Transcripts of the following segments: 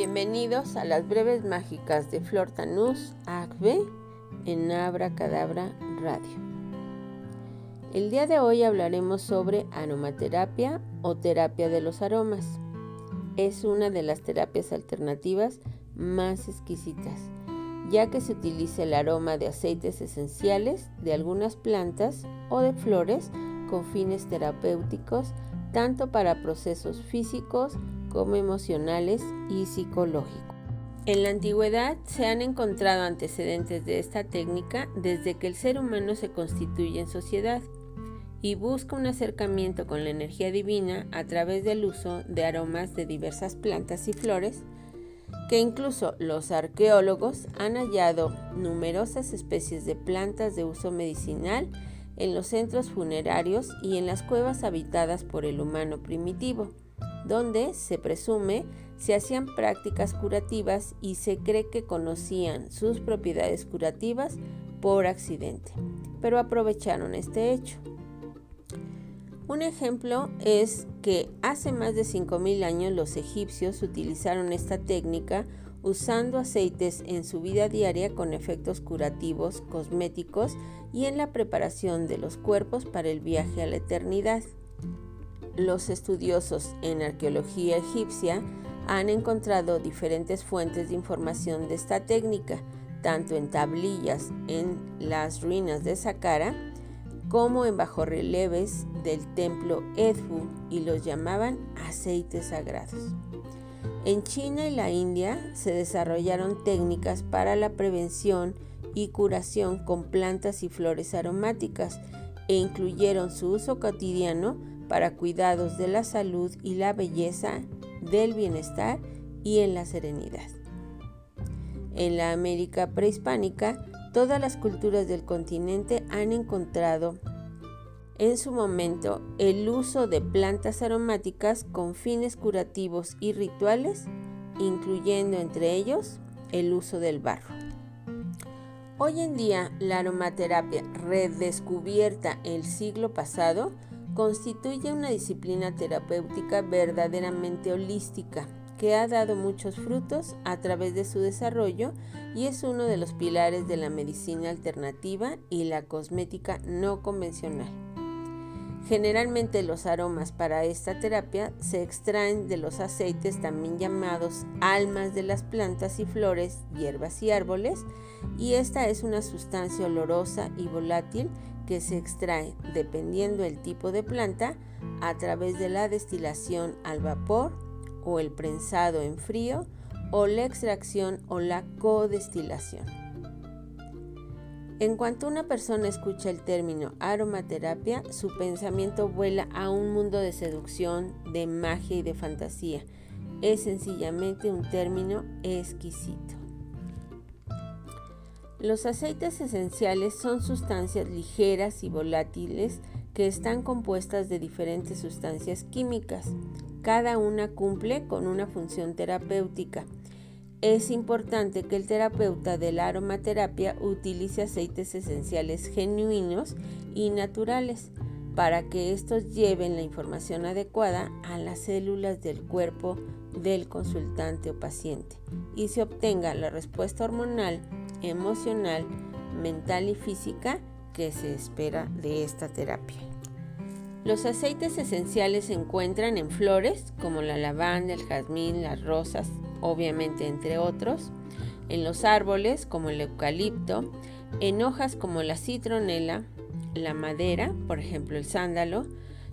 Bienvenidos a las breves mágicas de Flor Tanús en Abra Cadabra Radio. El día de hoy hablaremos sobre aromaterapia o terapia de los aromas. Es una de las terapias alternativas más exquisitas, ya que se utiliza el aroma de aceites esenciales de algunas plantas o de flores con fines terapéuticos, tanto para procesos físicos como emocionales y psicológicos. En la antigüedad se han encontrado antecedentes de esta técnica desde que el ser humano se constituye en sociedad y busca un acercamiento con la energía divina a través del uso de aromas de diversas plantas y flores, que incluso los arqueólogos han hallado numerosas especies de plantas de uso medicinal en los centros funerarios y en las cuevas habitadas por el humano primitivo donde se presume se hacían prácticas curativas y se cree que conocían sus propiedades curativas por accidente, pero aprovecharon este hecho. Un ejemplo es que hace más de 5.000 años los egipcios utilizaron esta técnica usando aceites en su vida diaria con efectos curativos, cosméticos y en la preparación de los cuerpos para el viaje a la eternidad. Los estudiosos en arqueología egipcia han encontrado diferentes fuentes de información de esta técnica, tanto en tablillas en las ruinas de Saqqara como en bajorrelieves del templo Edfu y los llamaban aceites sagrados. En China y la India se desarrollaron técnicas para la prevención y curación con plantas y flores aromáticas e incluyeron su uso cotidiano para cuidados de la salud y la belleza, del bienestar y en la serenidad. En la América prehispánica, todas las culturas del continente han encontrado en su momento el uso de plantas aromáticas con fines curativos y rituales, incluyendo entre ellos el uso del barro. Hoy en día, la aromaterapia redescubierta el siglo pasado constituye una disciplina terapéutica verdaderamente holística que ha dado muchos frutos a través de su desarrollo y es uno de los pilares de la medicina alternativa y la cosmética no convencional. Generalmente los aromas para esta terapia se extraen de los aceites también llamados almas de las plantas y flores, hierbas y árboles, y esta es una sustancia olorosa y volátil que se extrae, dependiendo el tipo de planta, a través de la destilación al vapor o el prensado en frío o la extracción o la codestilación. En cuanto una persona escucha el término aromaterapia, su pensamiento vuela a un mundo de seducción, de magia y de fantasía. Es sencillamente un término exquisito. Los aceites esenciales son sustancias ligeras y volátiles que están compuestas de diferentes sustancias químicas. Cada una cumple con una función terapéutica. Es importante que el terapeuta de la aromaterapia utilice aceites esenciales genuinos y naturales para que estos lleven la información adecuada a las células del cuerpo del consultante o paciente y se obtenga la respuesta hormonal emocional, mental y física que se espera de esta terapia. Los aceites esenciales se encuentran en flores como la lavanda, el jazmín, las rosas, obviamente entre otros, en los árboles como el eucalipto, en hojas como la citronela, la madera, por ejemplo el sándalo,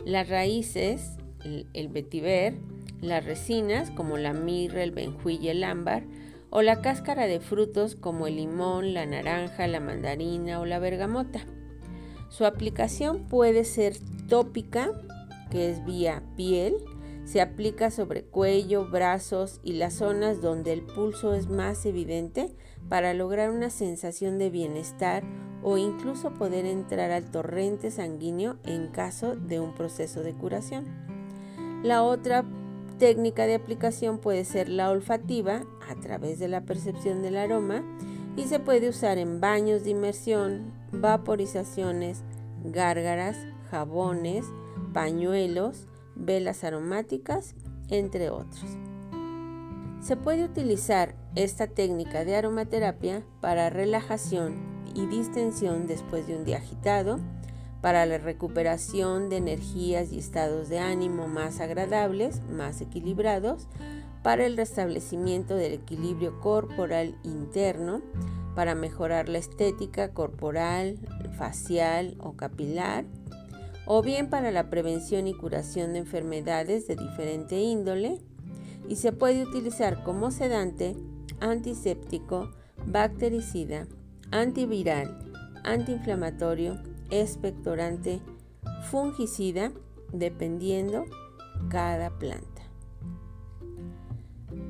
las raíces, el, vetiver, las resinas como la mirra, el benjuí y el ámbar, o la cáscara de frutos como el limón, la naranja, la mandarina o la bergamota. Su aplicación puede ser tópica, que es vía piel, se aplica sobre cuello, brazos y las zonas donde el pulso es más evidente para lograr una sensación de bienestar o incluso poder entrar al torrente sanguíneo en caso de un proceso de curación. La otra técnica de aplicación puede ser la olfativa a través de la percepción del aroma y se puede usar en baños de inmersión, vaporizaciones, gárgaras, jabones, pañuelos, velas aromáticas, entre otros. Se puede utilizar esta técnica de aromaterapia para relajación y distensión después de un día agitado, para la recuperación de energías y estados de ánimo más agradables, más equilibrados, para el restablecimiento del equilibrio corporal interno, para mejorar la estética corporal, facial o capilar, o bien para la prevención y curación de enfermedades de diferente índole, y se puede utilizar como sedante, antiséptico, bactericida, antiviral, antiinflamatorio, expectorante, fungicida, dependiendo cada planta.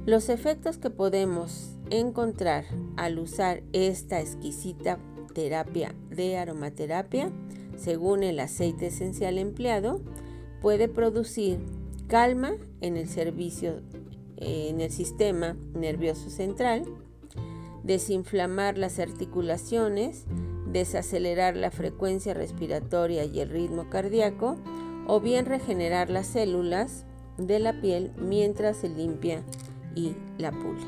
Los efectos que podemos encontrar al usar esta exquisita terapia de aromaterapia, según el aceite esencial empleado, puede producir calma en el servicio en el sistema nervioso central, desinflamar las articulaciones, desacelerar la frecuencia respiratoria y el ritmo cardíaco, o bien regenerar las células de la piel mientras se limpia y la pule.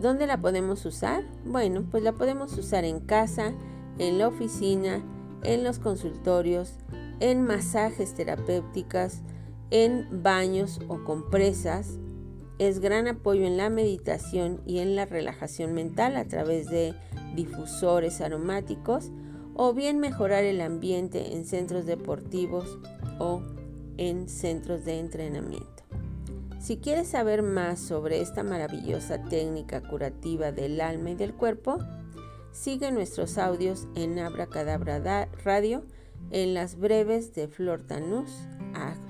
¿Dónde la podemos usar? Bueno, pues la podemos usar en casa, en la oficina, en los consultorios, en masajes terapéuticas, en baños o compresas. Es gran apoyo en la meditación y en la relajación mental a través de difusores aromáticos o bien mejorar el ambiente en centros deportivos o en centros de entrenamiento. Si quieres saber más sobre esta maravillosa técnica curativa del alma y del cuerpo, sigue nuestros audios en Abracadabra Radio en las breves de Flortanus Ag